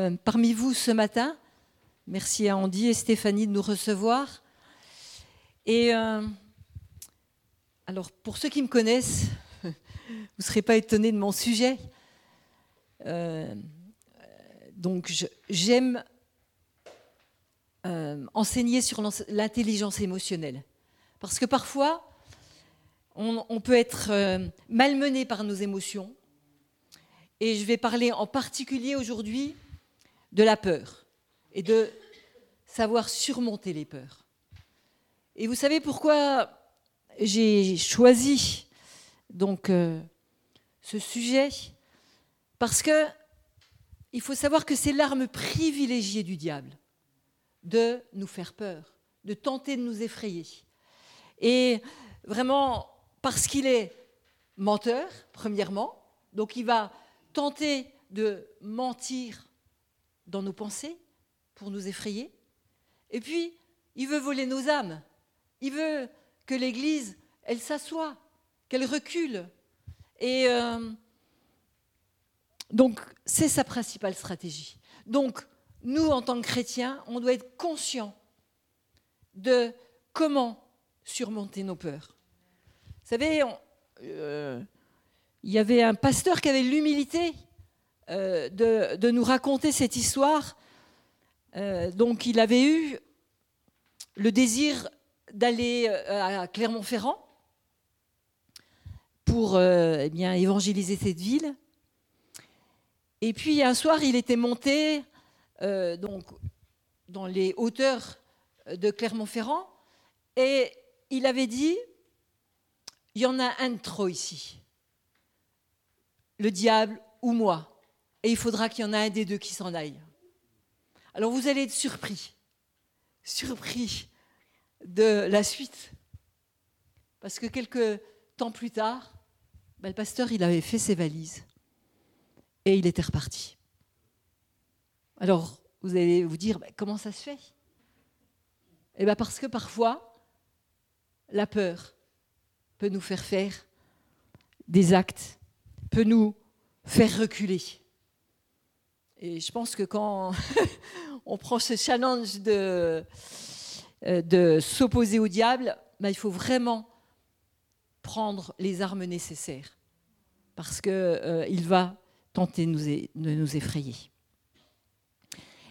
Euh, parmi vous ce matin. Merci à Andy et Stéphanie de nous recevoir. Et euh, alors, pour ceux qui me connaissent, vous ne serez pas étonnés de mon sujet. Euh, donc, j'aime enseigner sur l'intelligence émotionnelle. Parce que parfois, on, on peut être malmené par nos émotions. Et je vais parler en particulier aujourd'hui de la peur et de savoir surmonter les peurs. Et vous savez pourquoi j'ai choisi donc euh, ce sujet? Parce que il faut savoir que c'est l'arme privilégiée du diable de nous faire peur, de tenter de nous effrayer. Et vraiment parce qu'il est menteur, premièrement, donc il va tenter de mentir dans nos pensées pour nous effrayer. Et puis, il veut voler nos âmes. Il veut que l'Église, elle s'assoie, qu'elle recule. Et euh, donc, c'est sa principale stratégie. Donc, nous, en tant que chrétiens, on doit être conscients de comment surmonter nos peurs. Vous savez, euh, il y avait un pasteur qui avait l'humilité euh, de, nous raconter cette histoire. Euh, donc il avait eu le désir d'aller euh, à Clermont-Ferrand pour eh évangéliser cette ville. Et puis un soir, il était monté dans les hauteurs de Clermont-Ferrand et il avait dit, il y en a un de trop ici, le diable ou moi et il faudra qu'il y en ait un des deux qui s'en aille. Alors vous allez être surpris, surpris de la suite. Parce que quelques temps plus tard, ben, le pasteur, il avait fait ses valises et il était reparti. Alors, vous allez vous dire, ben, comment ça se fait? Eh bien, parce que parfois, la peur peut nous faire faire des actes, peut nous faire reculer. Et je pense que quand on prend ce challenge de, euh, de s'opposer au diable, ben, il faut vraiment prendre les armes nécessaires parce qu'il euh, va tenter nous, de nous effrayer.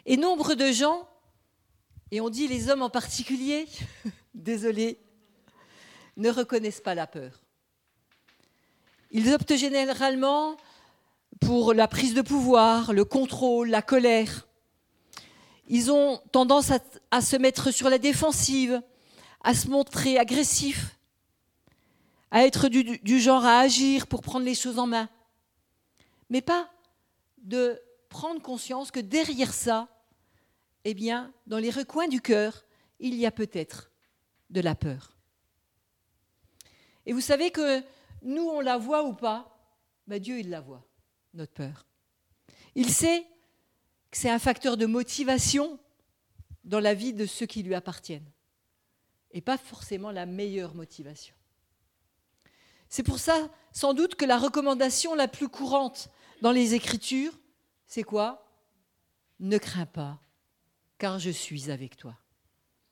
Et nombre de gens, et on dit les hommes en particulier, désolé, ne reconnaissent pas la peur. Ils optent généralement pour la prise de pouvoir, le contrôle, la colère. Ils ont tendance à, se mettre sur la défensive, à se montrer agressifs, à être du, genre à agir pour prendre les choses en main. Mais pas de prendre conscience que derrière ça, eh bien, dans les recoins du cœur, il y a peut-être de la peur. Et vous savez que nous, on la voit ou pas, ben Dieu, il la voit notre peur. Il sait que c'est un facteur de motivation dans la vie de ceux qui lui appartiennent, et pas forcément la meilleure motivation. C'est pour ça, sans doute, que la recommandation la plus courante dans les Écritures, c'est quoi? Ne crains pas, car je suis avec toi.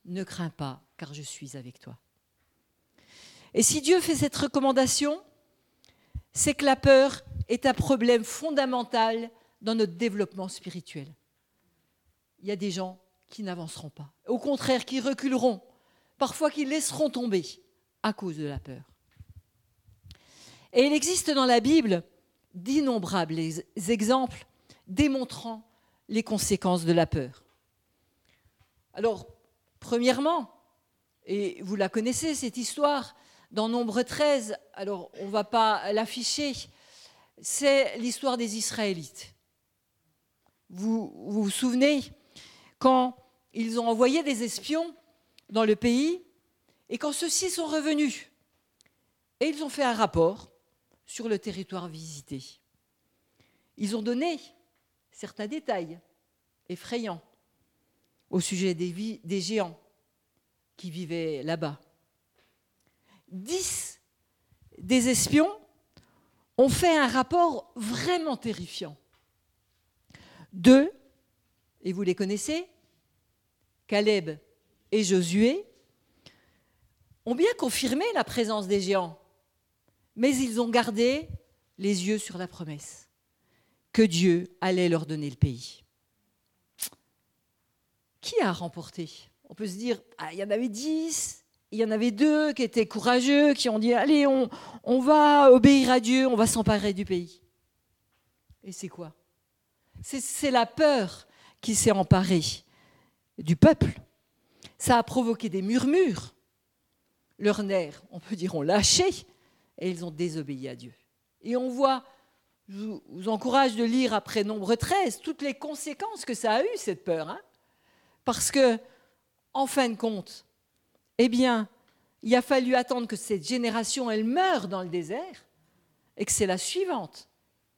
Ne crains pas, car je suis avec toi. Et si Dieu fait cette recommandation, c'est que la peur est un problème fondamental dans notre développement spirituel. Il y a des gens qui n'avanceront pas, au contraire, qui reculeront, parfois qui laisseront tomber à cause de la peur. Et il existe dans la Bible d'innombrables exemples démontrant les conséquences de la peur. Alors, premièrement, et vous la connaissez, cette histoire, dans Nombre 13, alors on ne va pas l'afficher, c'est l'histoire des Israélites. Vous, vous souvenez quand ils ont envoyé des espions dans le pays et quand ceux-ci sont revenus et ils ont fait un rapport sur le territoire visité. Ils ont donné certains détails effrayants au sujet des, des géants qui vivaient là-bas. Dix des espions ont fait un rapport vraiment terrifiant. Deux et vous les connaissez, Caleb et Josué, ont bien confirmé la présence des géants, mais ils ont gardé les yeux sur la promesse que Dieu allait leur donner le pays. Qui a remporté? On peut se dire, ah, il y en avait dix, il y en avait deux qui étaient courageux, qui ont dit, allez, on, va obéir à Dieu, on va s'emparer du pays. Et c'est quoi? C'est la peur qui s'est emparée du peuple. Ça a provoqué des murmures. Leurs nerfs, on peut dire, ont lâché et ils ont désobéi à Dieu. Et on voit, je vous encourage de lire après Nombre 13, toutes les conséquences que ça a eu, cette peur. Hein. Parce que, en fin de compte, eh bien, il a fallu attendre que cette génération, elle meure dans le désert et que c'est la suivante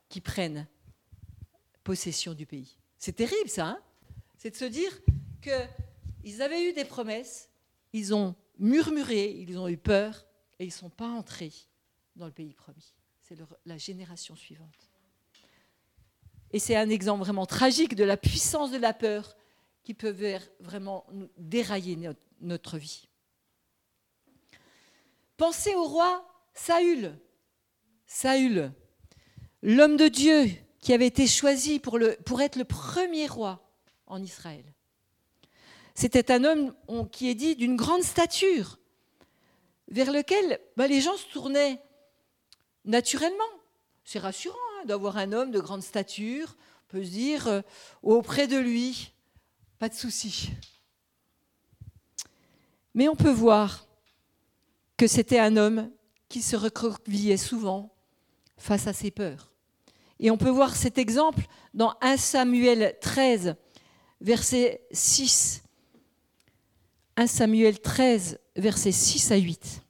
qui prenne possession du pays. C'est terrible ça, hein? C'est de se dire qu'ils avaient eu des promesses, ils ont murmuré, ils ont eu peur et ils ne sont pas entrés dans le pays promis. C'est la génération suivante. Et c'est un exemple vraiment tragique de la puissance de la peur qui peut vraiment dérailler notre, notre vie. Pensez au roi Saül. Saül, l'homme de Dieu qui avait été choisi pour, être le premier roi en Israël. C'était un homme qui est dit d'une grande stature, vers lequel bah, les gens se tournaient naturellement. C'est rassurant hein, d'avoir un homme de grande stature. On peut se dire, euh, auprès de lui, pas de souci. Mais on peut voir que c'était un homme qui se recroquevillait souvent face à ses peurs. Et on peut voir cet exemple dans 1 Samuel 13, verset 6. 1 Samuel 13, versets 6 à 8.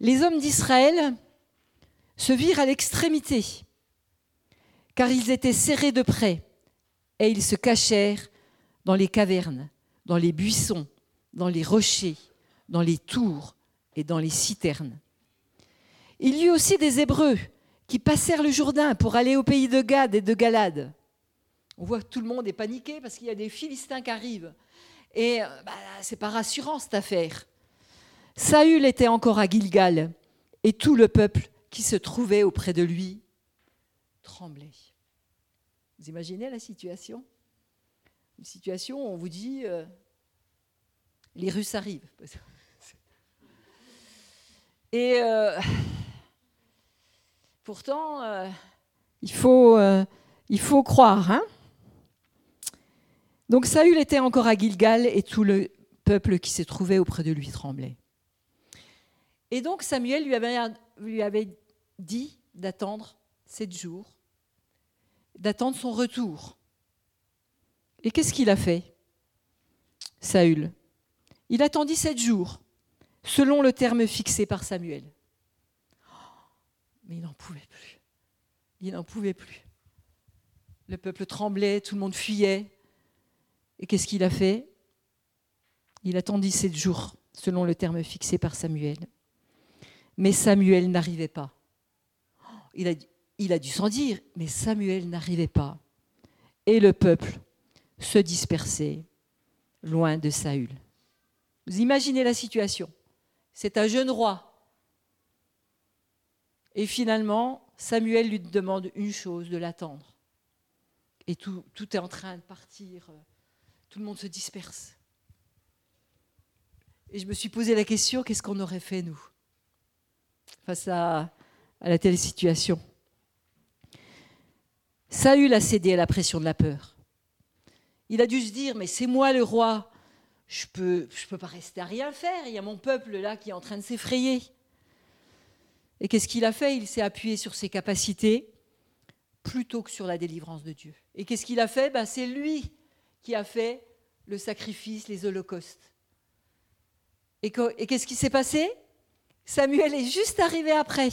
Les hommes d'Israël se virent à l'extrémité, car ils étaient serrés de près, et ils se cachèrent dans les cavernes, dans les buissons, dans les rochers, dans les tours et dans les citernes. Il y eut aussi des Hébreux qui passèrent le Jourdain pour aller au pays de Gad et de Galade. On voit que tout le monde est paniqué parce qu'il y a des Philistins qui arrivent. Et euh, bah, c'est pas rassurant cette affaire. Saül était encore à Gilgal et tout le peuple qui se trouvait auprès de lui tremblait. Vous imaginez la situation? Une situation où on vous dit euh, les Russes arrivent. Et euh, pourtant, euh, il, faut, euh, il faut croire. Hein Donc Saül était encore à Gilgal et tout le peuple qui se trouvait auprès de lui tremblait. Et donc Samuel lui avait dit d'attendre sept jours, d'attendre son retour. Et qu'est-ce qu'il a fait Saül? Il attendit sept jours, selon le terme fixé par Samuel. Mais il n'en pouvait plus. Il n'en pouvait plus. Le peuple tremblait, tout le monde fuyait. Et qu'est-ce qu'il a fait? Il attendit sept jours, selon le terme fixé par Samuel. Mais Samuel n'arrivait pas. Il a, dû s'en dire, mais Samuel n'arrivait pas. Et le peuple se dispersait loin de Saül. Vous imaginez la situation. C'est un jeune roi. Et finalement, Samuel lui demande une chose, de l'attendre. Et tout, est en train de partir. Tout le monde se disperse. Et je me suis posé la question, qu'est-ce qu'on aurait fait, nous, face à, à la telle situation? Saül a cédé à la pression de la peur. Il a dû se dire, mais c'est moi le roi, je peux, je peux pas rester à rien faire. Il y a mon peuple là qui est en train de s'effrayer. Et qu'est-ce qu'il a fait? Il s'est appuyé sur ses capacités plutôt que sur la délivrance de Dieu. Et qu'est-ce qu'il a fait? Ben, C'est lui qui a fait le sacrifice, les holocaustes. Et qu'est-ce qui s'est passé? Samuel est juste arrivé après,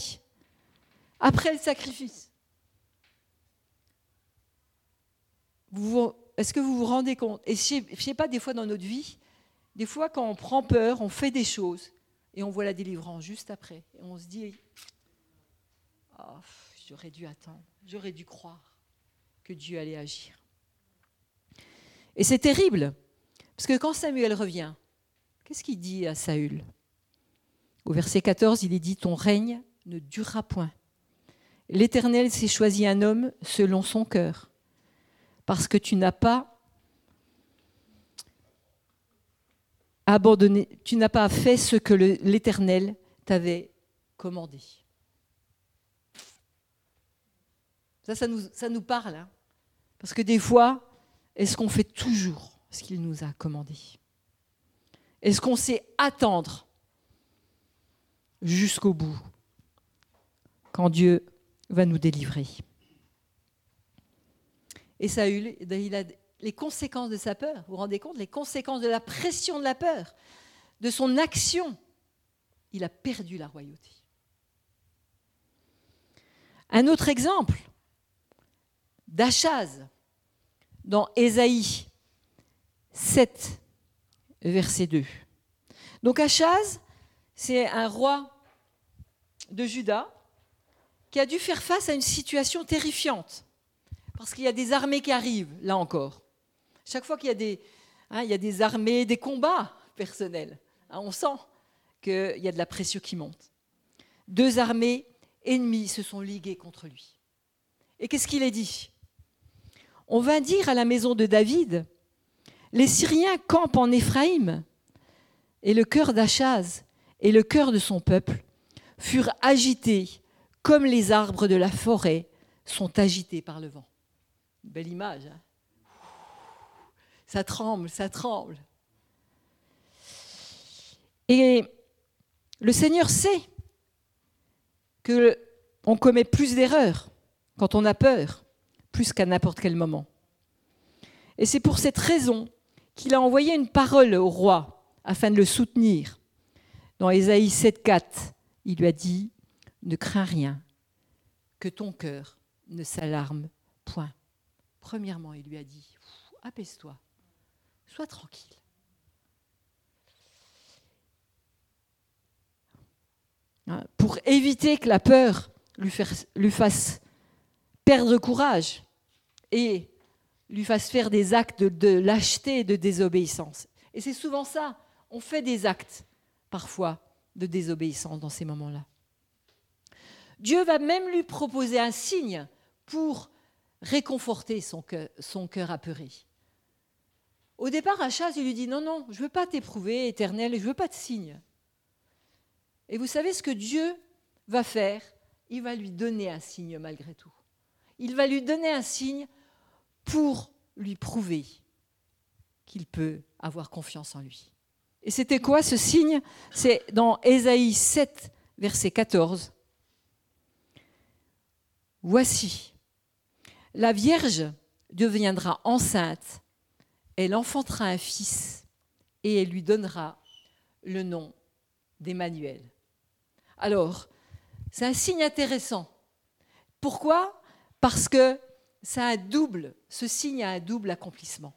après le sacrifice. Est-ce que vous vous rendez compte? Et je ne sais pas, des fois dans notre vie, des fois, quand on prend peur, on fait des choses et on voit la délivrance juste après. Et on se dit, oh, j'aurais dû attendre, j'aurais dû croire que Dieu allait agir. Et c'est terrible, parce que quand Samuel revient, qu'est-ce qu'il dit à Saül? Au verset 14, il est dit, Ton règne ne durera point. L'Éternel s'est choisi un homme selon son cœur, parce que tu n'as pas abandonné, tu n'as pas fait ce que l'Éternel t'avait commandé. Ça, ça nous, parle. Hein. Parce que des fois, est-ce qu'on fait toujours ce qu'il nous a commandé? Est-ce qu'on sait attendre jusqu'au bout quand Dieu va nous délivrer? Et Saül, il les conséquences de sa peur. Vous vous rendez compte Les conséquences de la pression de la peur, de son action. Il a perdu la royauté. Un autre exemple d'Achaz dans Ésaïe 7, verset 2. Donc Achaz, c'est un roi de Juda qui a dû faire face à une situation terrifiante, parce qu'il y a des armées qui arrivent, là encore. Chaque fois qu'il y a des, hein, y a des armées, des combats personnels, hein, on sent qu'il y a de la pression qui monte. Deux armées ennemies se sont liguées contre lui. Et qu'est-ce qu'il a dit? On va dire à la maison de David, les Syriens campent en Éphraïm, et le cœur d'Achaz et le cœur de son peuple furent agités comme les arbres de la forêt sont agités par le vent. Belle image. Hein ça tremble, ça tremble. Et le Seigneur sait que on commet plus d'erreurs quand on a peur, plus qu'à n'importe quel moment. Et c'est pour cette raison qu'il a envoyé une parole au roi afin de le soutenir. Dans Ésaïe 7,4, il lui a dit Ne crains rien, que ton cœur ne s'alarme point. Premièrement, il lui a dit Apaise-toi, Sois tranquille. Hein, pour éviter que la peur lui, fasse perdre courage et lui fasse faire des actes de, lâcheté et de désobéissance. Et c'est souvent ça, on fait des actes parfois de désobéissance dans ces moments-là. Dieu va même lui proposer un signe pour réconforter son cœur apeuré. Au départ, Achaz, il lui dit Non, non, je ne veux pas t'éprouver, éternel, je ne veux pas de signe. Et vous savez ce que Dieu va faire? Il va lui donner un signe malgré tout. Il va lui donner un signe pour lui prouver qu'il peut avoir confiance en lui. Et c'était quoi ce signe? C'est dans Ésaïe 7, verset 14. Voici, la Vierge deviendra enceinte elle enfantera un fils et elle lui donnera le nom d'Emmanuel. Alors, c'est un signe intéressant. Pourquoi? Parce que ça double, ce signe a un double accomplissement.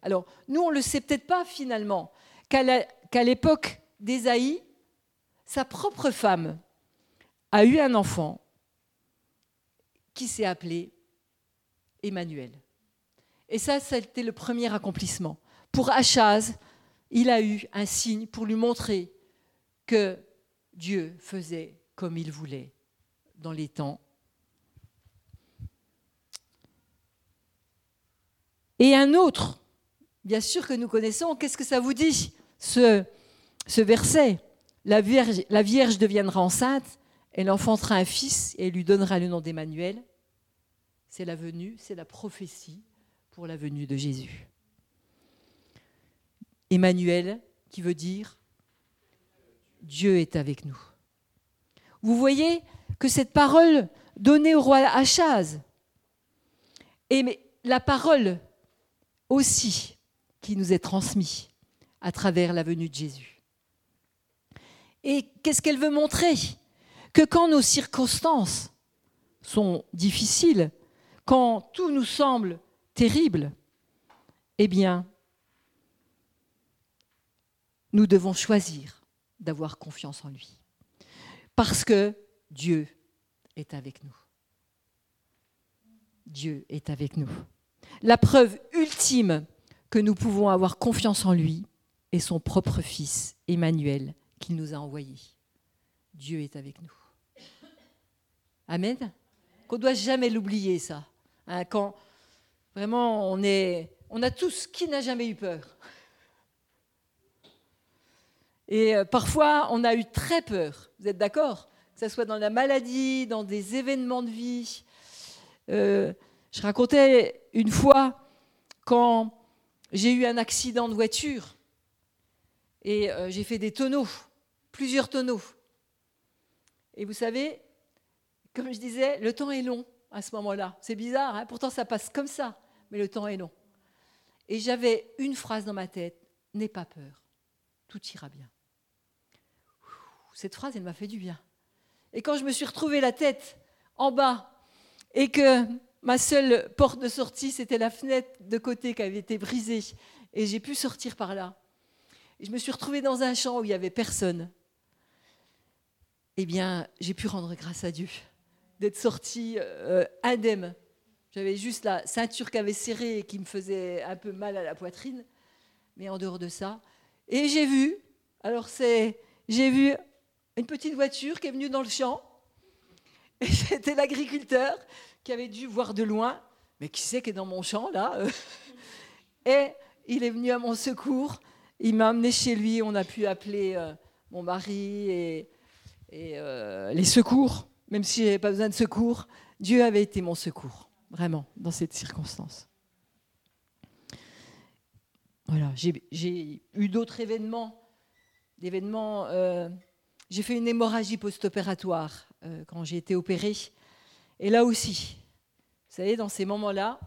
Alors, nous, on ne le sait peut-être pas finalement, qu'à l'époque d'Ésaïe, sa propre femme a eu un enfant qui s'est appelé Emmanuel. Et ça, c'était le premier accomplissement. Pour Achaz, il a eu un signe pour lui montrer que Dieu faisait comme il voulait dans les temps. Et un autre, bien sûr que nous connaissons, qu'est-ce que ça vous dit, ce, verset? La vierge, la vierge deviendra enceinte, elle enfantera un fils et lui donnera le nom d'Emmanuel. C'est la venue, c'est la prophétie pour la venue de Jésus. Emmanuel, qui veut dire Dieu est avec nous. Vous voyez que cette parole donnée au roi Achaz est la parole aussi qui nous est transmise à travers la venue de Jésus. Et qu'est-ce qu'elle veut montrer? Que quand nos circonstances sont difficiles, quand tout nous semble terrible, eh bien, nous devons choisir d'avoir confiance en lui. Parce que Dieu est avec nous. Dieu est avec nous. La preuve ultime que nous pouvons avoir confiance en lui est son propre Fils, Emmanuel, qu'il nous a envoyé. Dieu est avec nous. Amen. Qu'on ne doit jamais l'oublier, ça. Hein, quand vraiment on est. On a tous, qui n'a jamais eu peur Et euh, parfois, on a eu très peur. Vous êtes d'accord? Que ce soit dans la maladie, dans des événements de vie. Euh, je racontais une fois quand j'ai eu un accident de voiture et euh, j'ai fait des tonneaux, plusieurs tonneaux. Et vous savez, comme je disais, le temps est long à ce moment-là. C'est bizarre, hein? Pourtant ça passe comme ça, mais le temps est long. Et j'avais une phrase dans ma tête, n'aie pas peur, tout ira bien. Cette phrase, elle m'a fait du bien. Et quand je me suis retrouvée la tête en bas et que ma seule porte de sortie, c'était la fenêtre de côté qui avait été brisée, et j'ai pu sortir par là. Et je me suis retrouvée dans un champ où il n'y avait personne. Eh bien, j'ai pu rendre grâce à Dieu d'être sortie euh, indemne. J'avais juste la ceinture qui avait serré et qui me faisait un peu mal à la poitrine, mais en dehors de ça. Et j'ai vu, alors c'est, j'ai vu une petite voiture qui est venue dans le champ. Et c'était l'agriculteur qui avait dû voir de loin, mais qui sait qui est dans mon champ là Et il est venu à mon secours. Il m'a amené chez lui. On a pu appeler euh, mon mari et, euh, les secours même si je n'avais pas besoin de secours, Dieu avait été mon secours, vraiment, dans cette circonstance. Voilà, j'ai eu d'autres événements. Euh, j'ai fait une hémorragie post-opératoire euh, quand j'ai été opérée. Et là aussi, vous savez, dans ces moments-là,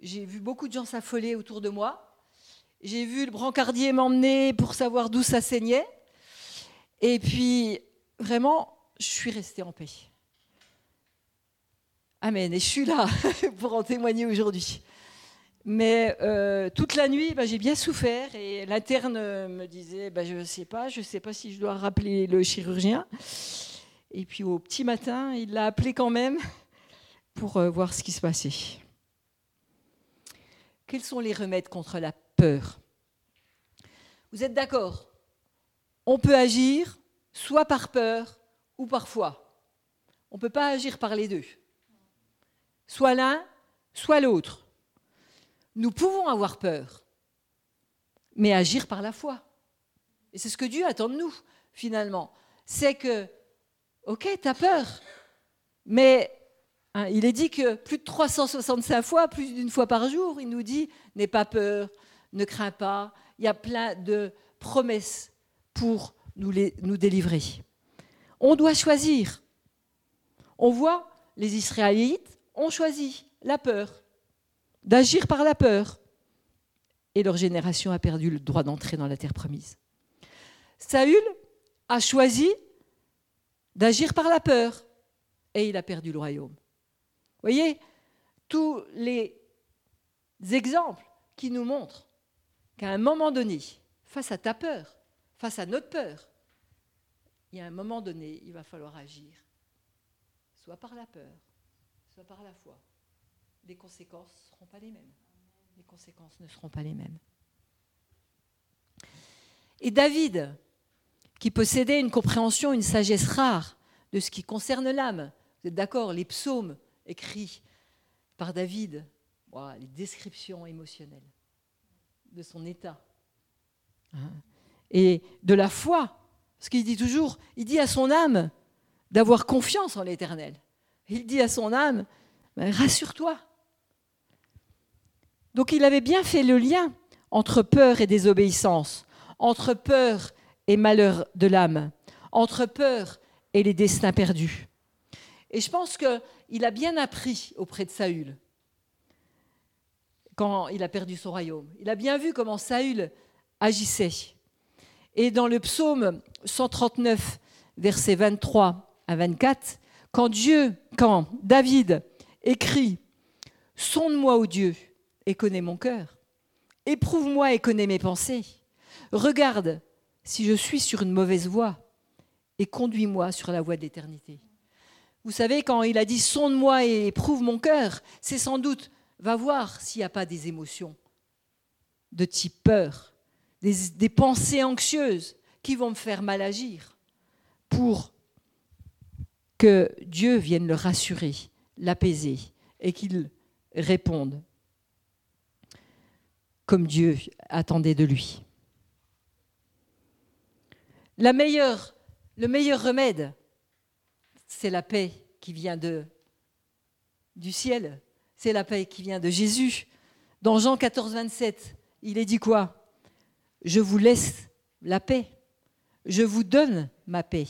j'ai vu beaucoup de gens s'affoler autour de moi. J'ai vu le brancardier m'emmener pour savoir d'où ça saignait. Et puis, vraiment, je suis restée en paix. Amen. Et je suis là pour en témoigner aujourd'hui. Mais euh, toute la nuit, bah, j'ai bien souffert et l'interne me disait bah, Je ne sais pas, je ne sais pas si je dois rappeler le chirurgien. Et puis au petit matin, il l'a appelé quand même pour euh, voir ce qui se passait. Quels sont les remèdes contre la peur? Vous êtes d'accord? On peut agir soit par peur, ou parfois. On ne peut pas agir par les deux. Soit l'un, soit l'autre. Nous pouvons avoir peur, mais agir par la foi. Et c'est ce que Dieu attend de nous, finalement. C'est que, ok, tu as peur, mais hein, il est dit que plus de 365 fois, plus d'une fois par jour, il nous dit, n'aie pas peur, ne crains pas. Il y a plein de promesses pour nous, délivrer. On doit choisir. On voit, les Israélites ont choisi la peur, d'agir par la peur. Et leur génération a perdu le droit d'entrer dans la terre promise. Saül a choisi d'agir par la peur et il a perdu le royaume. Voyez, tous les exemples qui nous montrent qu'à un moment donné, face à ta peur, face à notre peur, il y a un moment donné, il va falloir agir, soit par la peur, soit par la foi. Les conséquences ne seront pas les mêmes. Les conséquences ne seront pas les mêmes. Et David, qui possédait une compréhension, une sagesse rare de ce qui concerne l'âme, vous êtes d'accord, les psaumes écrits par David, les descriptions émotionnelles de son état, hein, et de la foi parce qu'il dit toujours, il dit à son âme d'avoir confiance en l'Éternel. Il dit à son âme, ben, rassure-toi. Donc il avait bien fait le lien entre peur et désobéissance, entre peur et malheur de l'âme, entre peur et les destins perdus. Et je pense qu'il a bien appris auprès de Saül quand il a perdu son royaume. Il a bien vu comment Saül agissait. Et dans le psaume 139, versets 23 à 24, quand Dieu, quand David écrit Sonde-moi, ô Dieu, et connais mon cœur. Éprouve-moi et connais mes pensées. Regarde si je suis sur une mauvaise voie et conduis-moi sur la voie de l'éternité. Vous savez, quand il a dit sonde-moi et éprouve mon cœur, c'est sans doute, va voir s'il n'y a pas des émotions de type peur, des, des pensées anxieuses qui vont me faire mal agir pour que Dieu vienne le rassurer, l'apaiser et qu'il réponde comme Dieu attendait de lui. La meilleure, le meilleur remède, c'est la paix qui vient de, du ciel, c'est la paix qui vient de Jésus. Dans Jean 14, 27, il est dit quoi? Je vous laisse la paix, je vous donne ma paix.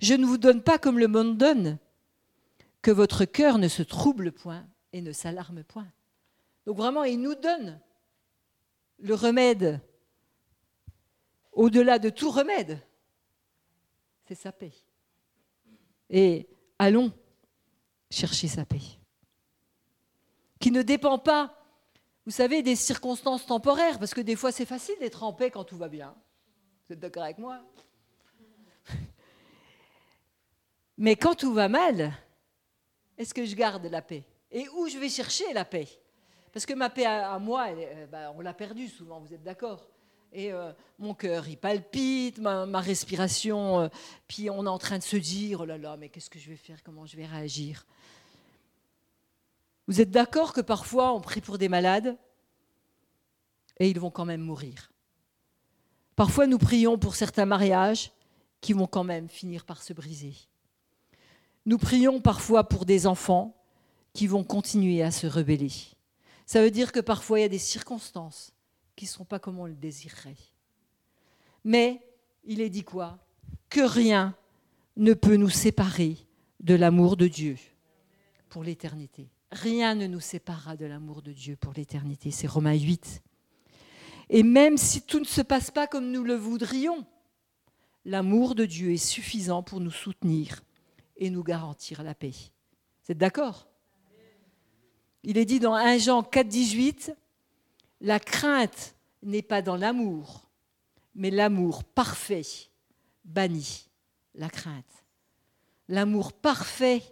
Je ne vous donne pas comme le monde donne, que votre cœur ne se trouble point et ne s'alarme point. Donc vraiment, il nous donne le remède au-delà de tout remède. C'est sa paix. Et allons chercher sa paix. Qui ne dépend pas, vous savez, des circonstances temporaires, parce que des fois c'est facile d'être en paix quand tout va bien. Vous êtes d'accord avec moi? Mais quand tout va mal, est-ce que je garde la paix? Et où je vais chercher la paix? Parce que ma paix à, moi, euh, bah, on l'a perdue souvent, vous êtes d'accord? Et euh, mon cœur, il palpite, ma, respiration, euh, puis on est en train de se dire, oh là là, mais qu'est-ce que je vais faire, comment je vais réagir? Vous êtes d'accord que parfois on prie pour des malades et ils vont quand même mourir? Parfois nous prions pour certains mariages qui vont quand même finir par se briser. Nous prions parfois pour des enfants qui vont continuer à se rebeller. Ça veut dire que parfois il y a des circonstances qui ne sont pas comme on le désirerait. Mais il est dit quoi? Que rien ne peut nous séparer de l'amour de Dieu pour l'éternité. Rien ne nous séparera de l'amour de Dieu pour l'éternité. C'est Romains 8. Et même si tout ne se passe pas comme nous le voudrions, l'amour de Dieu est suffisant pour nous soutenir et nous garantir la paix. Vous êtes d'accord? Il est dit dans 1 Jean 4, 18, la crainte n'est pas dans l'amour, mais l'amour parfait bannit la crainte. L'amour parfait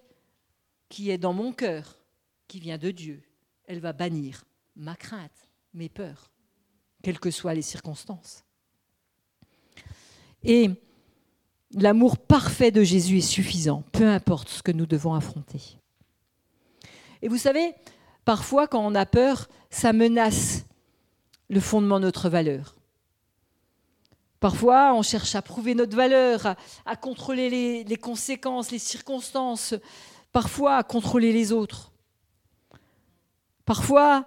qui est dans mon cœur, qui vient de Dieu, elle va bannir ma crainte, mes peurs, quelles que soient les circonstances. Et L'amour parfait de Jésus est suffisant, peu importe ce que nous devons affronter. Et vous savez, parfois quand on a peur, ça menace le fondement de notre valeur. Parfois, on cherche à prouver notre valeur, à, contrôler les, conséquences, les circonstances, parfois à contrôler les autres. Parfois,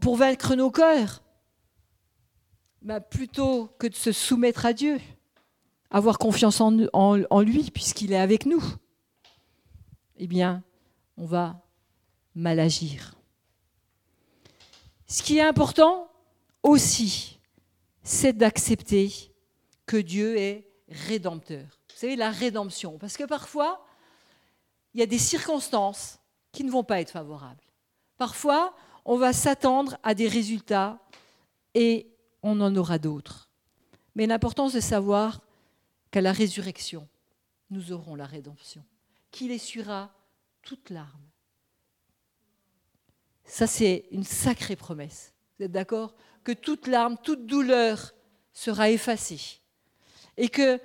pour vaincre nos cœurs, bah, plutôt que de se soumettre à Dieu, avoir confiance en, lui puisqu'il est avec nous, eh bien, on va mal agir. Ce qui est important aussi, c'est d'accepter que Dieu est rédempteur. Vous savez, la rédemption. Parce que parfois, il y a des circonstances qui ne vont pas être favorables. Parfois, on va s'attendre à des résultats et on en aura d'autres. Mais l'important, c'est de savoir qu'à la résurrection, nous aurons la rédemption, qu'il essuiera toute larme. Ça, c'est une sacrée promesse. Vous êtes d'accord? Que toute larme, toute douleur sera effacée. Et que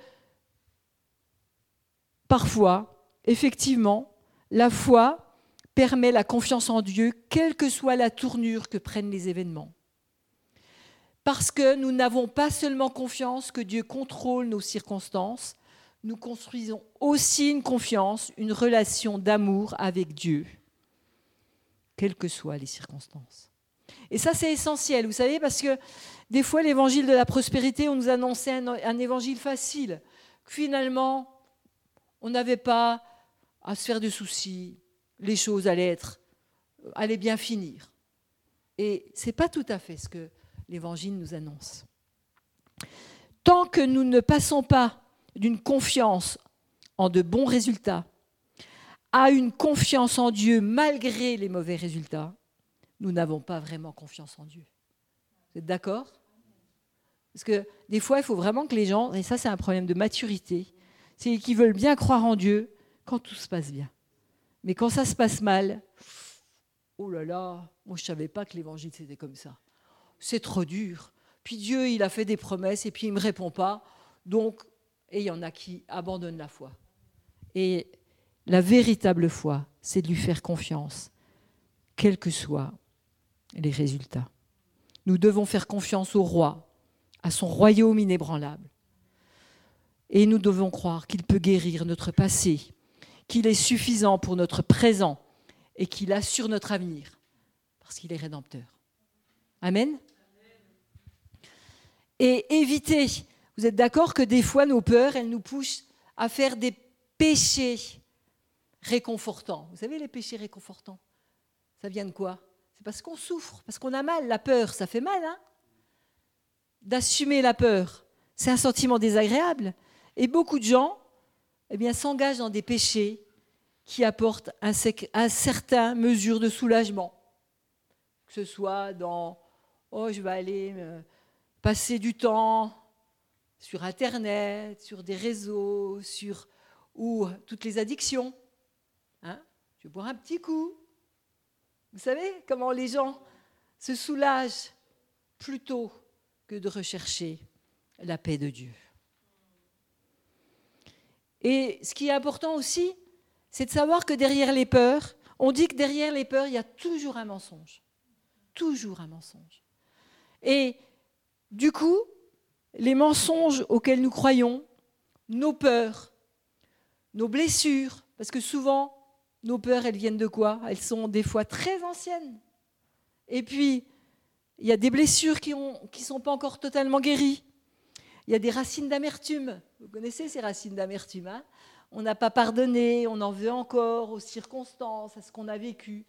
parfois, effectivement, la foi permet la confiance en Dieu, quelle que soit la tournure que prennent les événements. Parce que nous n'avons pas seulement confiance que Dieu contrôle nos circonstances, nous construisons aussi une confiance, une relation d'amour avec Dieu, quelles que soient les circonstances. Et ça, c'est essentiel, vous savez, parce que des fois, l'évangile de la prospérité, on nous annonçait un, évangile facile. Finalement, on n'avait pas à se faire de soucis, les choses allaient être, allaient bien finir. Et ce n'est pas tout à fait ce que l'Évangile nous annonce. Tant que nous ne passons pas d'une confiance en de bons résultats à une confiance en Dieu malgré les mauvais résultats, nous n'avons pas vraiment confiance en Dieu. Vous êtes d'accord? Parce que des fois, il faut vraiment que les gens, et ça c'est un problème de maturité, c'est qu'ils veulent bien croire en Dieu, quand tout se passe bien. Mais quand ça se passe mal, oh là là, moi je ne savais pas que l'évangile c'était comme ça. C'est trop dur. Puis Dieu, il a fait des promesses et puis il ne me répond pas. Donc, et il y en a qui abandonnent la foi. Et la véritable foi, c'est de lui faire confiance, quels que soient les résultats. Nous devons faire confiance au roi, à son royaume inébranlable. Et nous devons croire qu'il peut guérir notre passé, qu'il est suffisant pour notre présent et qu'il assure notre avenir, parce qu'il est rédempteur. Amen. Et éviter, vous êtes d'accord que des fois nos peurs, elles nous poussent à faire des péchés réconfortants. Vous savez les péchés réconfortants Ça vient de quoi? C'est parce qu'on souffre, parce qu'on a mal. La peur, ça fait mal, hein? D'assumer la peur, c'est un sentiment désagréable. Et beaucoup de gens eh bien, s'engagent dans des péchés qui apportent un, un certain mesure de soulagement. Que ce soit dans Oh, je vais aller passer du temps sur Internet, sur des réseaux, sur ou toutes les addictions. Hein je boire un petit coup. Vous savez comment les gens se soulagent plutôt que de rechercher la paix de Dieu. Et ce qui est important aussi, c'est de savoir que derrière les peurs, on dit que derrière les peurs, il y a toujours un mensonge. Toujours un mensonge. Et du coup, les mensonges auxquels nous croyons, nos peurs, nos blessures, parce que souvent, nos peurs, elles viennent de quoi? Elles sont des fois très anciennes. Et puis, il y a des blessures qui ne sont pas encore totalement guéries. Il y a des racines d'amertume. Vous connaissez ces racines d'amertume hein? On n'a pas pardonné, on en veut encore aux circonstances, à ce qu'on a vécu.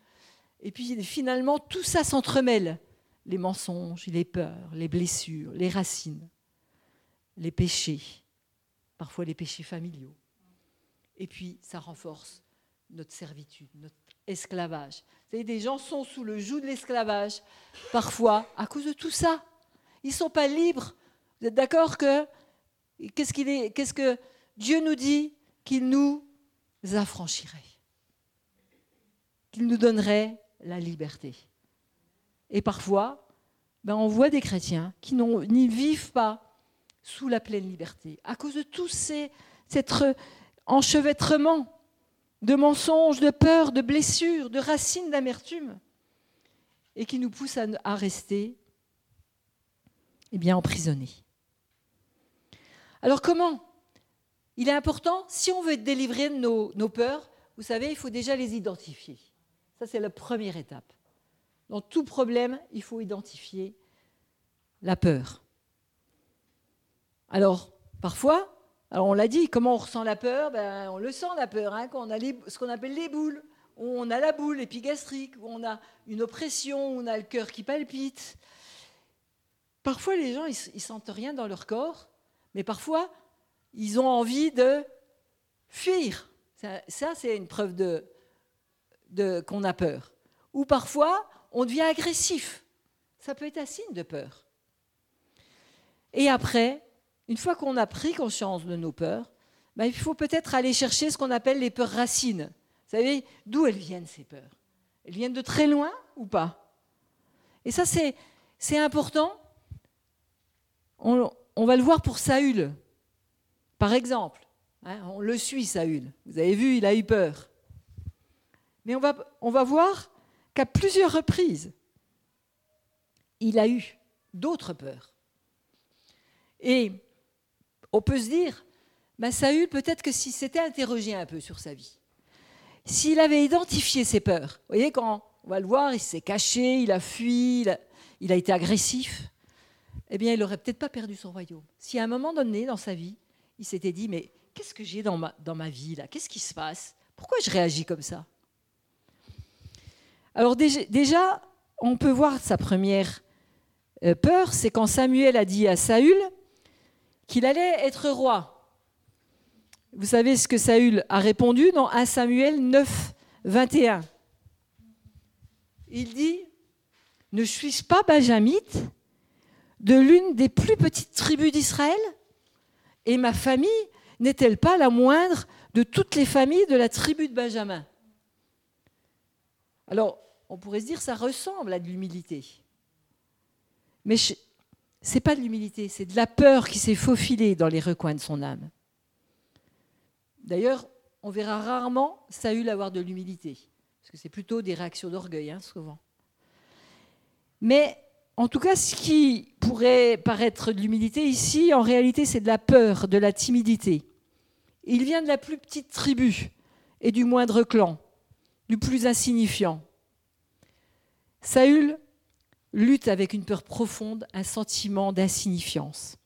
Et puis finalement, tout ça s'entremêle. Les mensonges, les peurs, les blessures, les racines, les péchés, parfois les péchés familiaux. Et puis ça renforce notre servitude, notre esclavage. Vous savez, des gens sont sous le joug de l'esclavage, parfois à cause de tout ça. Ils ne sont pas libres. Vous êtes d'accord que qu'est-ce, qu'il est, qu'est-ce que Dieu nous dit Qu'il nous affranchirait, qu'il nous donnerait la liberté? Et parfois, ben on voit des chrétiens qui n'y vivent pas sous la pleine liberté, à cause de tous ces, cet enchevêtrement de mensonges, de peurs, de blessures, de racines d'amertume, et qui nous poussent à, rester eh bien, emprisonnés. Alors comment? Il est important, si on veut être délivré de nos, nos peurs, vous savez, il faut déjà les identifier. Ça, c'est la première étape. Dans tout problème, il faut identifier la peur. Alors, parfois, alors on l'a dit, comment on ressent la peur? Ben, On le sent la peur, hein, quand on a ce qu'on appelle les boules. Où on a la boule épigastrique, où on a une oppression, où on a le cœur qui palpite. Parfois, les gens, ils, ne sentent rien dans leur corps, mais parfois, ils ont envie de fuir. Ça, c'est une preuve de, de qu'on a peur. Ou parfois, on devient agressif. Ça peut être un signe de peur. Et après, une fois qu'on a pris conscience de nos peurs, ben, il faut peut-être aller chercher ce qu'on appelle les peurs racines. Vous savez, d'où elles viennent ces peurs? Elles viennent de très loin ou pas? Et ça, c'est important. On, va le voir pour Saül, par exemple. Hein, on le suit, Saül. Vous avez vu, il a eu peur. Mais on va, on va voir qu'à plusieurs reprises, il a eu d'autres peurs. Et on peut se dire, bah, Saül, peut-être que s'il s'était interrogé un peu sur sa vie, s'il avait identifié ses peurs, vous voyez, quand on va le voir, il s'est caché, il a fui, il a, été agressif, eh bien, il n'aurait peut-être pas perdu son royaume. Si à un moment donné dans sa vie, il s'était dit, mais qu'est-ce que j'ai dans ma, dans ma vie là? Qu'est-ce qui se passe? Pourquoi je réagis comme ça? Alors déjà, on peut voir sa première euh, peur, c'est quand Samuel a dit à Saül, qu'il allait être roi. Vous savez ce que Saül a répondu dans 1 Samuel 9, 21. Il dit Ne suis-je pas benjamite de l'une des plus petites tribus d'Israël Et ma famille n'est-elle pas la moindre de toutes les familles de la tribu de Benjamin? Alors, on pourrait se dire ça ressemble à de l'humilité. Mais ce n'est pas de l'humilité, c'est de la peur qui s'est faufilée dans les recoins de son âme. D'ailleurs, on verra rarement Saül avoir de l'humilité, parce que c'est plutôt des réactions d'orgueil, hein, souvent. Mais en tout cas, ce qui pourrait paraître de l'humilité ici, en réalité, c'est de la peur, de la timidité. Il vient de la plus petite tribu et du moindre clan, du plus insignifiant. Saül lutte avec une peur profonde, un sentiment d'insignifiance.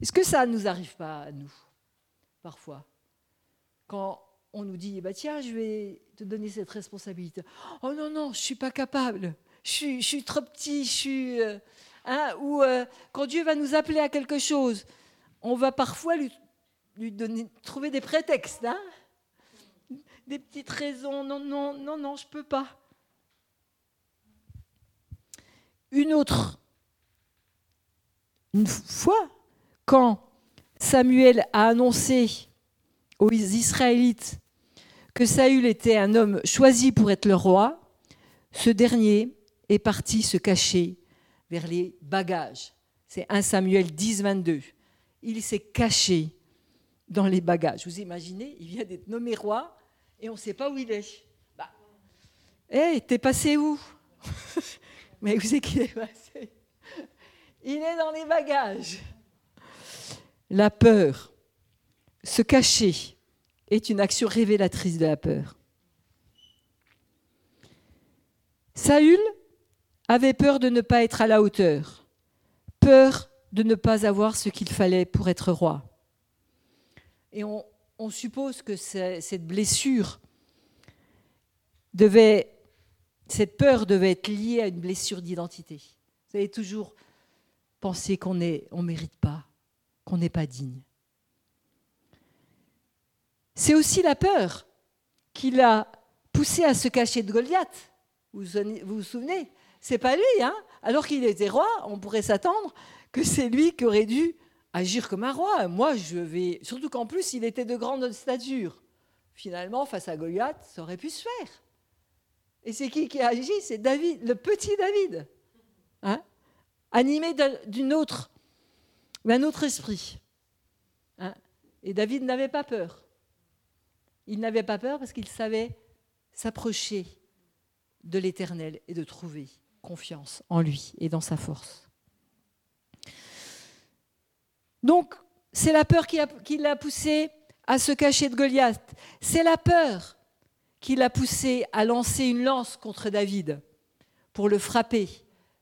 Est-ce que ça ne nous arrive pas à nous, parfois Quand on nous dit, bah, tiens, je vais te donner cette responsabilité. Oh non, non, je ne suis pas capable je suis, trop petit, je suis. Euh, hein, ou euh, quand Dieu va nous appeler à quelque chose, on va parfois lui, lui donner, trouver des prétextes, hein, des petites raisons. Non, non, non, non, je ne peux pas. Une autre, une fois, quand Samuel a annoncé aux Israélites que Saül était un homme choisi pour être le roi, ce dernier est parti se cacher vers les bagages. C'est 1 Samuel 10, 22. Il s'est caché dans les bagages. Vous imaginez, il vient d'être nommé roi et on ne sait pas où il est. Bah, hé, t'es passé où Mais où c'est qu'il est passé? Il est dans les bagages. La peur, se cacher, est une action révélatrice de la peur. Saül avait peur de ne pas être à la hauteur, peur de ne pas avoir ce qu'il fallait pour être roi. Et on, suppose que cette blessure devait, cette peur devait être liée à une blessure d'identité. Vous avez toujours pensé qu'on ne on mérite pas, qu'on n'est pas digne. C'est aussi la peur qui l'a poussé à se cacher de Goliath. Vous vous souvenez? C'est pas lui, hein? Alors qu'il était roi, on pourrait s'attendre que c'est lui qui aurait dû agir comme un roi. Moi, je vais. Surtout qu'en plus, il était de grande stature. Finalement, face à Goliath, ça aurait pu se faire. Et c'est qui qui a agi? C'est David, le petit David, hein? Animé d'une autre, d'un autre esprit. Hein? Et David n'avait pas peur. Il n'avait pas peur parce qu'il savait s'approcher de l'Éternel et de trouver confiance en lui et dans sa force. Donc, c'est la peur qui l'a poussé à se cacher de Goliath. C'est la peur qui l'a poussé à lancer une lance contre David pour le frapper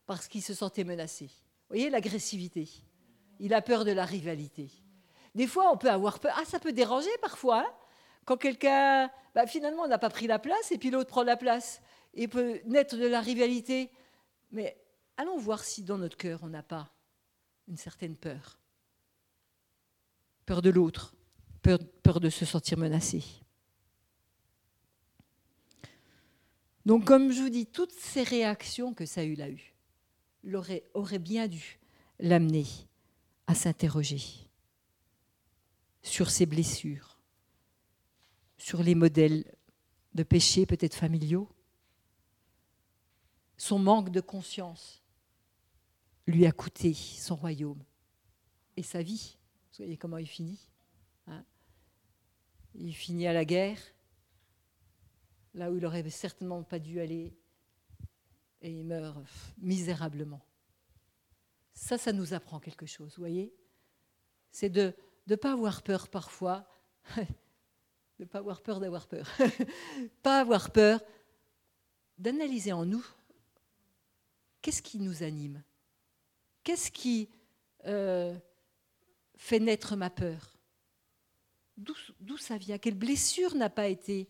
parce qu'il se sentait menacé. Vous voyez l'agressivité? Il a peur de la rivalité. Des fois, on peut avoir peur. Ah, ça peut déranger parfois. Hein, quand quelqu'un, bah, finalement, n'a pas pris la place et puis l'autre prend la place. Il peut naître de la rivalité. Mais allons voir si dans notre cœur, on n'a pas une certaine peur. Peur de l'autre, peur, de se sentir menacé. Donc, comme je vous dis, toutes ces réactions que Saül a eues auraient bien dû l'amener à s'interroger sur ses blessures, sur les modèles de péché peut-être familiaux, son manque de conscience lui a coûté son royaume et sa vie. Vous voyez comment il finit. Hein. Il finit à la guerre, là où il n'aurait certainement pas dû aller, et il meurt misérablement. Ça, ça nous apprend quelque chose, vous voyez. C'est de ne pas avoir peur parfois, de ne pas avoir peur d'avoir peur, pas avoir peur d'analyser en nous qu'est-ce qui nous anime. Qu'est-ce qui euh, fait naître ma peur D'où ça vient? Quelle blessure n'a pas été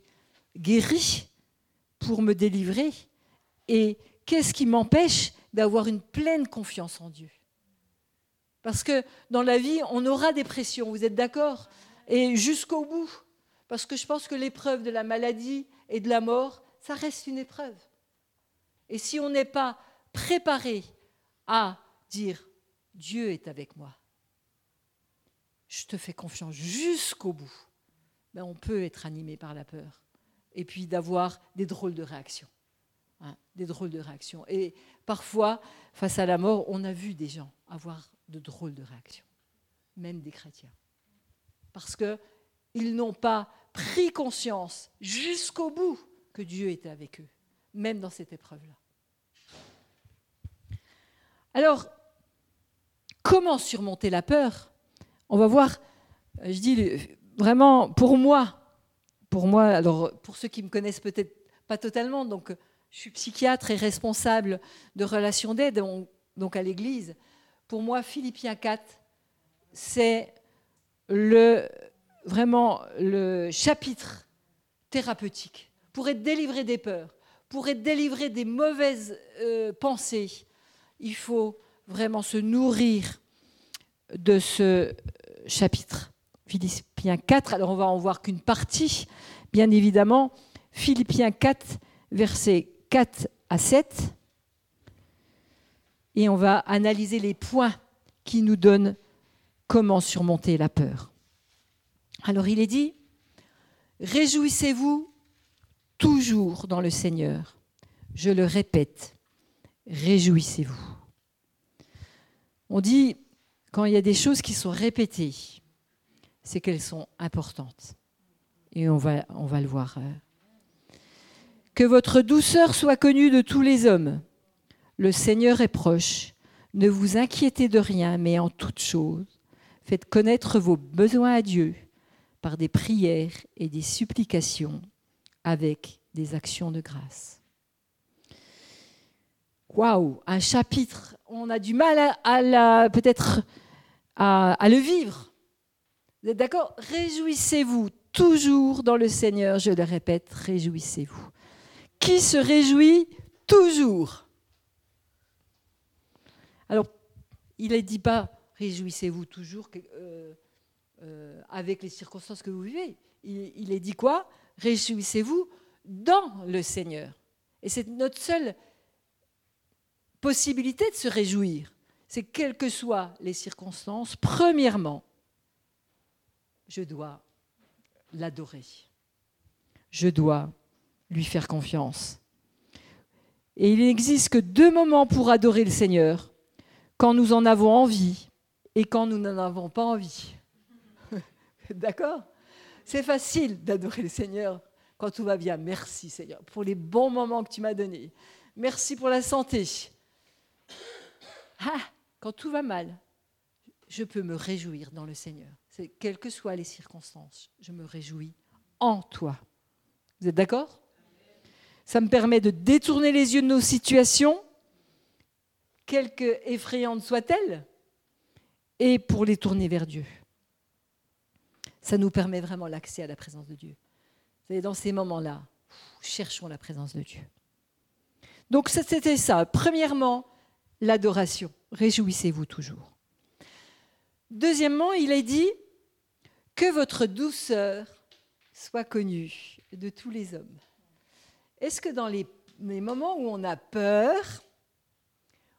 guérie pour me délivrer? Et qu'est-ce qui m'empêche d'avoir une pleine confiance en Dieu? Parce que dans la vie, on aura des pressions, vous êtes d'accord? Et jusqu'au bout. Parce que je pense que l'épreuve de la maladie et de la mort, ça reste une épreuve. Et si on n'est pas préparé à dire Dieu est avec moi. Je te fais confiance jusqu'au bout, ben, on peut être animé par la peur et puis d'avoir des drôles de réactions. Hein, des drôles de réactions. Et parfois, face à la mort, on a vu des gens avoir de drôles de réactions, même des chrétiens. Parce qu'ils n'ont pas pris conscience jusqu'au bout que Dieu était avec eux, même dans cette épreuve-là. Alors, comment surmonter la peur? On va voir, je dis vraiment, pour moi, pour moi, alors pour ceux qui me connaissent peut-être pas totalement, donc je suis psychiatre et responsable de relations d'aide, donc à l'Église. Pour moi, Philippiens 4, c'est vraiment le chapitre thérapeutique pour être délivré des peurs, pour être délivré des mauvaises euh, pensées. Il faut vraiment se nourrir de ce chapitre. Philippiens 4, alors on va en voir qu'une partie, bien évidemment. Philippiens 4, versets 4 à 7. Et on va analyser les points qui nous donnent comment surmonter la peur. Alors il est dit, réjouissez-vous toujours dans le Seigneur. Je le répète, réjouissez-vous. On dit, quand il y a des choses qui sont répétées, c'est qu'elles sont importantes. Et on va, le voir euh, que votre douceur soit connue de tous les hommes. Le Seigneur est proche. Ne vous inquiétez de rien, mais en toute chose, faites connaître vos besoins à Dieu par des prières et des supplications avec des actions de grâce. Waouh, un chapitre, on a du mal à, peut-être à, le vivre. Vous êtes d'accord? Réjouissez-vous toujours dans le Seigneur, je le répète, réjouissez-vous qui se réjouit toujours? Alors, il ne dit pas réjouissez-vous toujours euh, euh, avec les circonstances que vous vivez. Il est dit quoi? Réjouissez-vous dans le Seigneur. Et c'est notre seule possibilité de se réjouir. C'est quelles que soient les circonstances, premièrement, je dois l'adorer. Je dois lui faire confiance. Et il n'existe que deux moments pour adorer le Seigneur, quand nous en avons envie et quand nous n'en avons pas envie. D'accord? C'est facile d'adorer le Seigneur quand tout va bien. Merci Seigneur pour les bons moments que tu m'as donnés. Merci pour la santé. Ah, quand tout va mal, je peux me réjouir dans le Seigneur. Quelles que soient les circonstances, je me réjouis en toi. Vous êtes d'accord? Ça me permet de détourner les yeux de nos situations, quelque effrayantes soient-elles, et pour les tourner vers Dieu. Ça nous permet vraiment l'accès à la présence de Dieu. Vous savez, dans ces moments-là, cherchons la présence de Dieu. Donc c'était ça. Premièrement, l'adoration. Réjouissez-vous toujours. Deuxièmement, il est dit que votre douceur soit connue de tous les hommes. Est-ce que dans les, moments où on a peur,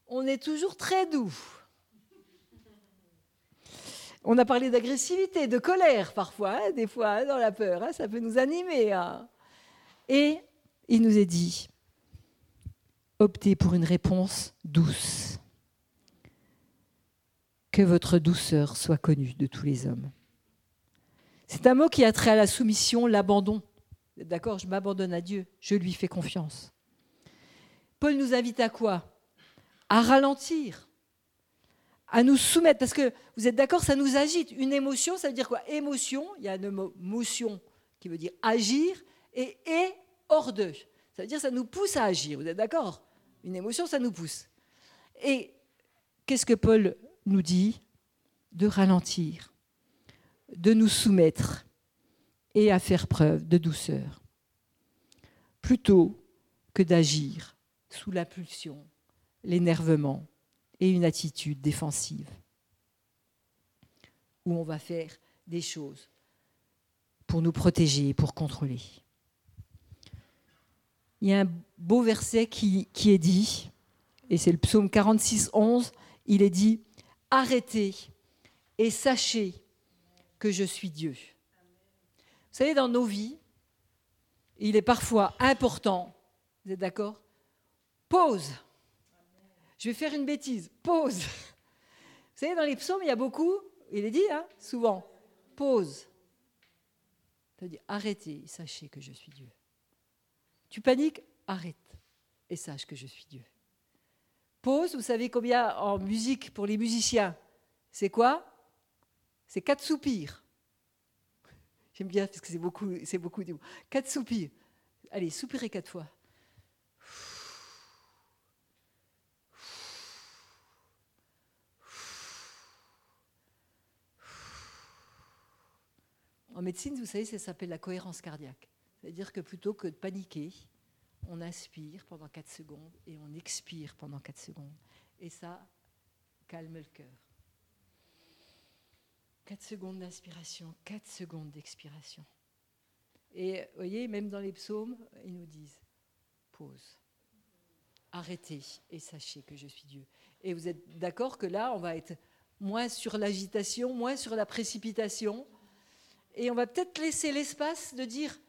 on est toujours très doux? On a parlé d'agressivité, de colère parfois, hein, des fois, hein, dans la peur, hein, ça peut nous animer. Et il nous est dit, optez pour une réponse douce. Que votre douceur soit connue de tous les hommes. C'est un mot qui a trait à la soumission, l'abandon. D'accord Je m'abandonne à Dieu, je lui fais confiance. Paul nous invite à quoi? À ralentir, à nous soumettre, parce que vous êtes d'accord, ça nous agite. Une émotion, ça veut dire quoi? Émotion, il y a une motion qui veut dire agir, et et hors d'eux. Ça veut dire ça nous pousse à agir, vous êtes d'accord? Une émotion, ça nous pousse. Et qu'est-ce que Paul nous dit De ralentir, de nous soumettre et à faire preuve de douceur, plutôt que d'agir sous la pulsion, l'énervement et une attitude défensive, où on va faire des choses pour nous protéger, et pour contrôler. Il y a un beau verset qui, est dit, et c'est le psaume 46, 11, il est dit, arrêtez et sachez que je suis Dieu. Vous savez, dans nos vies, il est parfois important, vous êtes d'accord? Pause. Je vais faire une bêtise. Pause. Vous savez, dans les psaumes, il y a beaucoup, il est dit, hein, souvent, pause. C'est-à-dire, arrêtez, sachez que je suis Dieu. Tu paniques, arrête et sache que je suis Dieu. Pause, vous savez combien en musique pour les musiciens C'est quoi? C'est quatre soupirs. J'aime bien parce que c'est beaucoup, c'est beaucoup. Quatre soupirs. Allez, soupirez quatre fois. En médecine, vous savez, ça s'appelle la cohérence cardiaque. C'est-à-dire que plutôt que de paniquer, on inspire pendant 4 secondes et on expire pendant 4 secondes. Et ça calme le cœur. 4 secondes d'inspiration, 4 secondes d'expiration. Et vous voyez, même dans les psaumes, ils nous disent pause, arrêtez et sachez que je suis Dieu. Et vous êtes d'accord que là, on va être moins sur l'agitation, moins sur la précipitation, et on va peut-être laisser l'espace de dire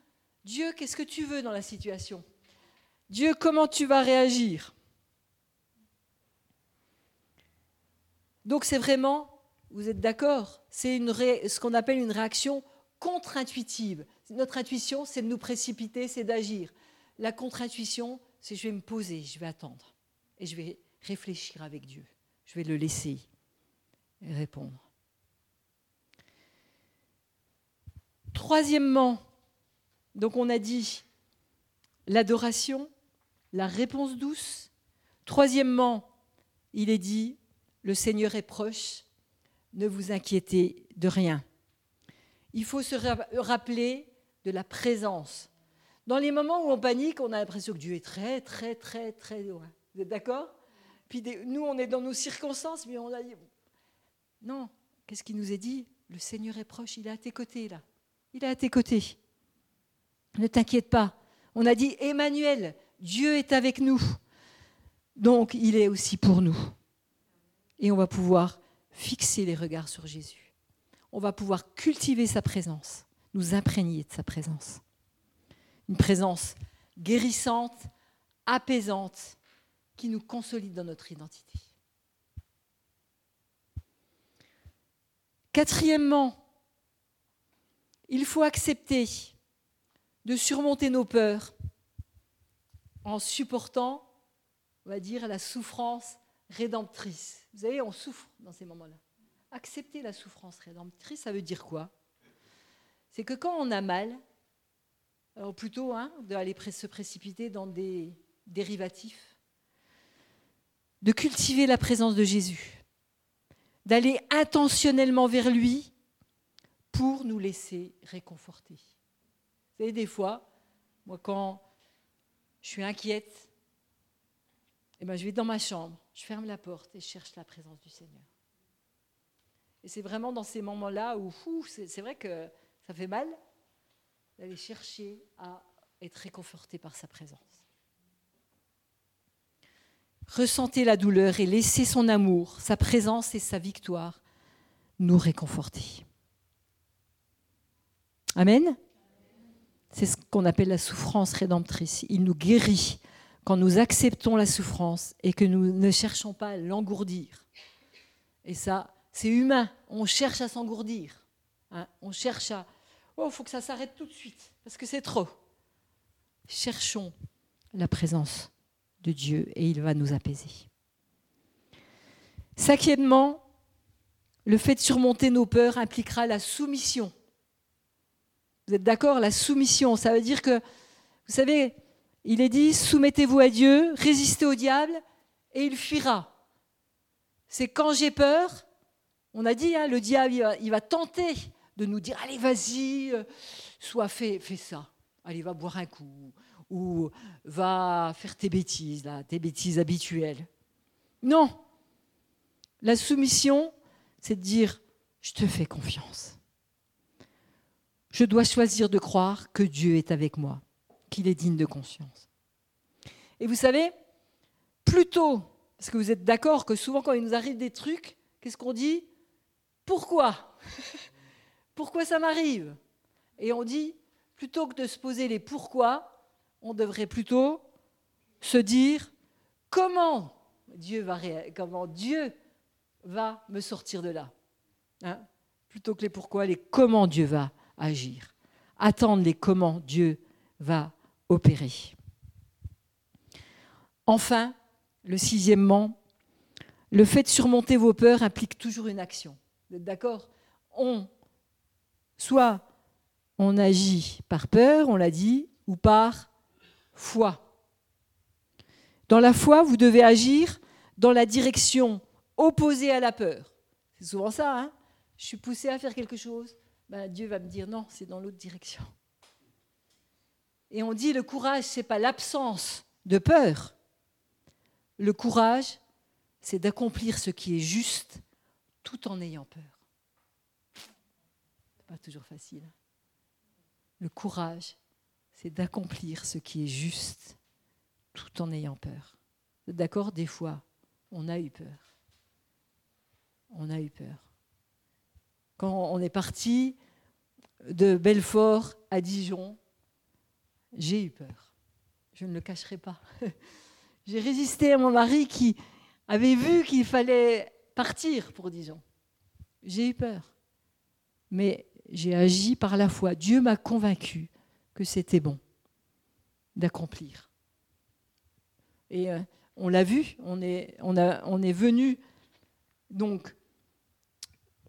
Dieu, qu'est-ce que tu veux dans la situation? Dieu, comment tu vas réagir? Donc c'est vraiment, vous êtes d'accord, c'est ce qu'on appelle une réaction contre-intuitive. Notre intuition, c'est de nous précipiter, c'est d'agir. La contre-intuition, c'est je vais me poser, je vais attendre et je vais réfléchir avec Dieu. Je vais le laisser répondre. Troisièmement, donc on a dit l'adoration, la réponse douce. Troisièmement, il est dit, le Seigneur est proche, ne vous inquiétez de rien. Il faut se rappeler de la présence. Dans les moments où on panique, on a l'impression que Dieu est très, très, très, très loin. Vous êtes d'accord? Puis nous, on est dans nos circonstances, mais on a dit, non, qu'est-ce qui nous est dit? Le Seigneur est proche, il est à tes côtés là. Il est à tes côtés. Ne t'inquiète pas. On a dit Emmanuel, Dieu est avec nous. Donc il est aussi pour nous. Et on va pouvoir fixer les regards sur Jésus. On va pouvoir cultiver sa présence, nous imprégner de sa présence. Une présence guérissante, apaisante, qui nous consolide dans notre identité. Quatrièmement, il faut accepter de surmonter nos peurs en supportant, on va dire, la souffrance rédemptrice. Vous savez, on souffre dans ces moments-là. Accepter la souffrance rédemptrice, ça veut dire quoi? C'est que quand on a mal, alors plutôt hein, d'aller se précipiter dans des dérivatifs, de cultiver la présence de Jésus, d'aller intentionnellement vers lui pour nous laisser réconforter. Vous savez, des fois, moi, quand je suis inquiète, eh ben, je vais dans ma chambre, je ferme la porte et je cherche la présence du Seigneur. Et c'est vraiment dans ces moments-là où c'est vrai que ça fait mal d'aller chercher à être réconforté par sa présence. Ressentez la douleur et laissez son amour, sa présence et sa victoire nous réconforter. Amen. Qu'on appelle la souffrance rédemptrice. Il nous guérit quand nous acceptons la souffrance et que nous ne cherchons pas à l'engourdir. Et ça, c'est humain. On cherche à s'engourdir. Hein. On cherche à... Oh, il faut que ça s'arrête tout de suite, parce que c'est trop. Cherchons la présence de Dieu et il va nous apaiser. Cinquièmement, le fait de surmonter nos peurs impliquera la soumission vous êtes d'accord La soumission, ça veut dire que, vous savez, il est dit, soumettez-vous à Dieu, résistez au diable, et il fuira. C'est quand j'ai peur, on a dit, hein, le diable, il va, tenter de nous dire, allez, vas-y, euh, soit fais, ça. Allez, va boire un coup, ou va faire tes bêtises, tes bêtises habituelles. Non. La soumission, c'est de dire, je te fais confiance je dois choisir de croire que Dieu est avec moi, qu'il est digne de conscience. Et vous savez, plutôt, parce que vous êtes d'accord que souvent quand il nous arrive des trucs, qu'est-ce qu'on dit? Pourquoi? Pourquoi ça m'arrive? Et on dit, plutôt que de se poser les pourquoi, on devrait plutôt se dire comment Dieu va, comment Dieu va me sortir de là. Hein? Plutôt que les pourquoi, les comment Dieu va agir. Attendre les comment Dieu va opérer. Enfin, le sixièmement, le fait de surmonter vos peurs implique toujours une action. Vous êtes d'accord? On, soit on agit par peur, on l'a dit, ou par foi. Dans la foi, vous devez agir dans la direction opposée à la peur. C'est souvent ça, hein? Je suis poussé à faire quelque chose, ben, Dieu va me dire non, c'est dans l'autre direction. Et on dit le courage, ce n'est pas l'absence de peur. Le courage, c'est d'accomplir ce qui est juste tout en ayant peur. n'est pas toujours facile. Le courage, c'est d'accomplir ce qui est juste tout en ayant peur. D'accord Des fois, on a eu peur. On a eu peur. Quand on est parti de Belfort à Dijon, j'ai eu peur. Je ne le cacherai pas. j'ai résisté à mon mari qui avait vu qu'il fallait partir pour Dijon. J'ai eu peur. Mais j'ai agi par la foi. Dieu m'a convaincu que c'était bon d'accomplir. Et euh, on l'a vu, on est, on, on est venu donc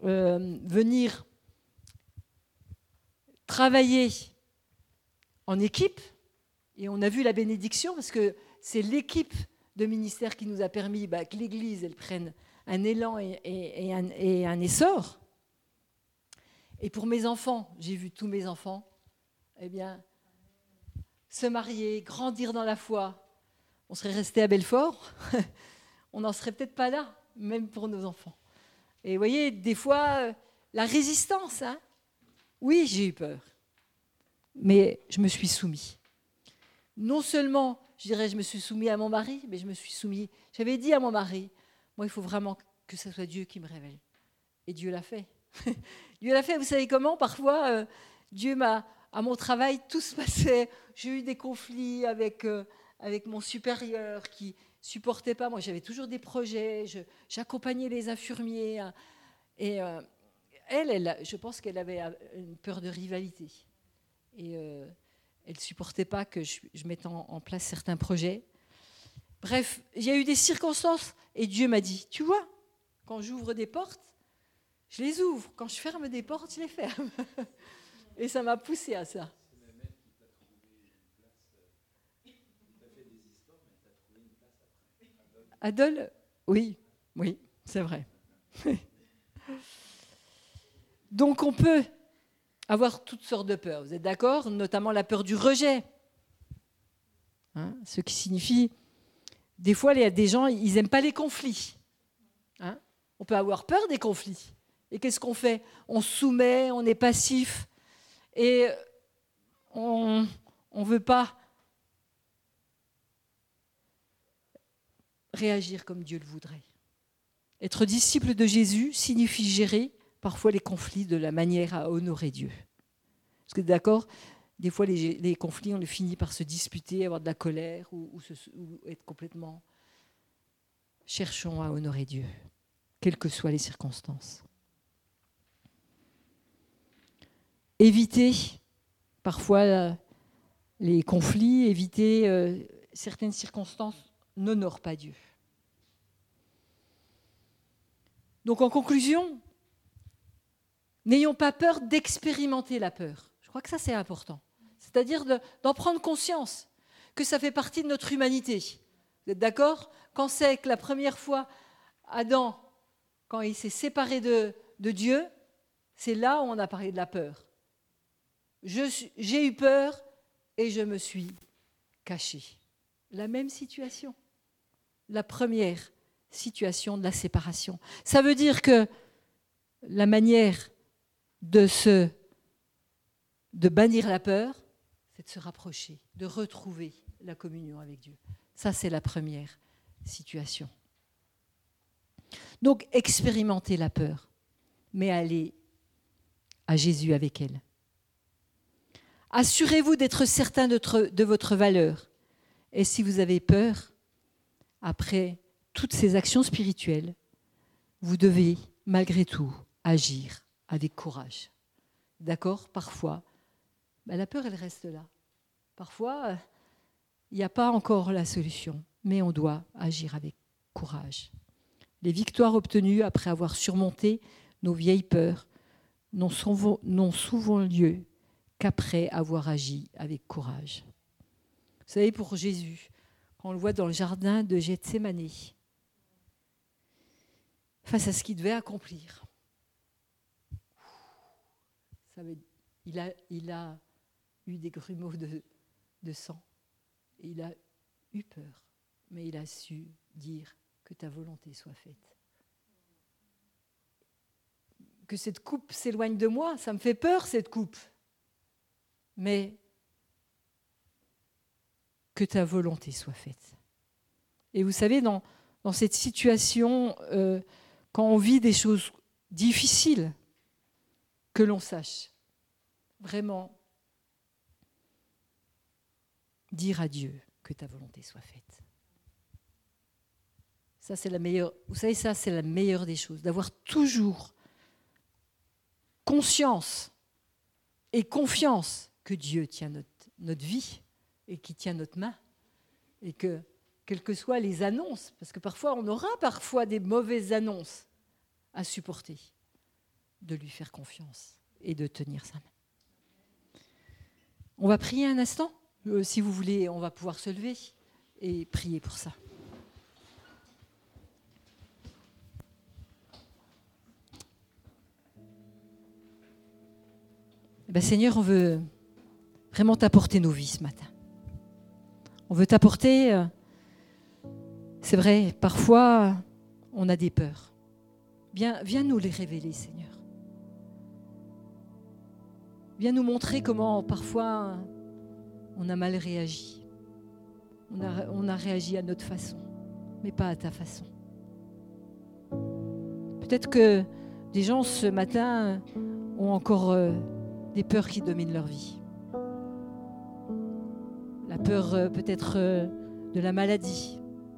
euh, venir travailler en équipe, et on a vu la bénédiction, parce que c'est l'équipe de ministère qui nous a permis bah, que l'Église elle prenne un élan et, un, essor. Et pour mes enfants, j'ai vu tous mes enfants, eh bien, se marier, grandir dans la foi. On serait resté à Belfort, on n'en serait peut-être pas là, même pour nos enfants. Et vous voyez, des fois, la résistance, hein oui, j'ai eu peur, mais je me suis soumis. Non seulement, je dirais, je me suis soumis à mon mari, mais je me suis soumis. J'avais dit à mon mari, moi, il faut vraiment que ce soit Dieu qui me révèle. Et Dieu l'a fait. Dieu l'a fait, vous savez comment? Parfois, euh, Dieu m'a, à mon travail, tout se passait. J'ai eu des conflits avec, euh, avec mon supérieur qui supportait pas. Moi, j'avais toujours des projets, j'accompagnais les infirmiers. Hein. et euh, elle, je pense qu'elle avait une peur de rivalité. Et elle ne supportait pas que je, mette en, en, place certains projets. Bref, il y a eu des circonstances et Dieu m'a dit, tu vois, quand j'ouvre des portes, je les ouvre. Quand je ferme des portes, je les ferme. Et ça m'a poussé à ça. Adol Oui, oui, c'est vrai. Donc on peut avoir toutes sortes de peurs, vous êtes d'accord? Notamment la peur du rejet. Hein? Ce qui signifie, des fois, il y a des gens, ils n'aiment pas les conflits. Hein? On peut avoir peur des conflits. Et qu'est-ce qu'on fait? On soumet, on est passif et on ne veut pas réagir comme Dieu le voudrait. Être disciple de Jésus signifie gérer parfois les conflits de la manière à honorer Dieu. Parce que d'accord, des fois les, conflits, on finit par se disputer, avoir de la colère ou, être complètement... Cherchons à honorer Dieu, quelles que soient les circonstances. éviter parfois les conflits, éviter euh, certaines circonstances n'honore pas Dieu. Donc en conclusion, n'ayons pas peur d'expérimenter la peur. Je crois que ça c'est important. C'est-à-dire d'en prendre conscience, que ça fait partie de notre humanité. Vous êtes d'accord? Quand c'est que la première fois, Adam, quand il s'est séparé de, Dieu, c'est là où on a parlé de la peur j'ai eu peur et je me suis caché. La même situation. La première situation de la séparation. Ça veut dire que la manière de se de bannir la peur, c'est de se rapprocher, de retrouver la communion avec Dieu. Ça, c'est la première situation. Donc, expérimenter la peur, mais aller à Jésus avec elle. Assurez-vous d'être certain de votre valeur. Et si vous avez peur, après toutes ces actions spirituelles, vous devez malgré tout agir avec courage. D'accord? Parfois, ben, la peur, elle reste là. Parfois, il n'y a pas encore la solution, mais on doit agir avec courage. Les victoires obtenues après avoir surmonté nos vieilles peurs n'ont souvent, souvent lieu qu'après avoir agi avec courage. Vous savez, pour Jésus, quand on le voit dans le jardin de Gethsemane, face à ce qu'il devait accomplir, il, a, eu des grumeaux de, sang, il a eu peur, mais il a su dire que ta volonté soit faite. Que cette coupe s'éloigne de moi, ça me fait peur cette coupe. Mais que ta volonté soit faite. Et vous savez, dans, dans cette situation, euh, quand on vit des choses difficiles, que l'on sache vraiment dire à Dieu que ta volonté soit faite. Ça, c'est la meilleure. Vous savez, ça, c'est la meilleure des choses, d'avoir toujours conscience et confiance que Dieu tient notre, notre vie et qui tient notre main. Et que, quelles que soient les annonces, parce que parfois on aura parfois des mauvaises annonces à supporter, de lui faire confiance et de tenir sa main. On va prier un instant. Euh, si vous voulez, on va pouvoir se lever et prier pour ça. Eh ben, Seigneur, on veut vraiment t'apporter nos vies ce matin. On veut t'apporter, euh, c'est vrai, parfois on a des peurs. Viens, viens nous les révéler, Seigneur. Viens nous montrer comment parfois on a mal réagi. On a, on a réagi à notre façon, mais pas à ta façon. Peut-être que des gens ce matin ont encore euh, des peurs qui dominent leur vie. La peur euh, peut-être euh, de la maladie,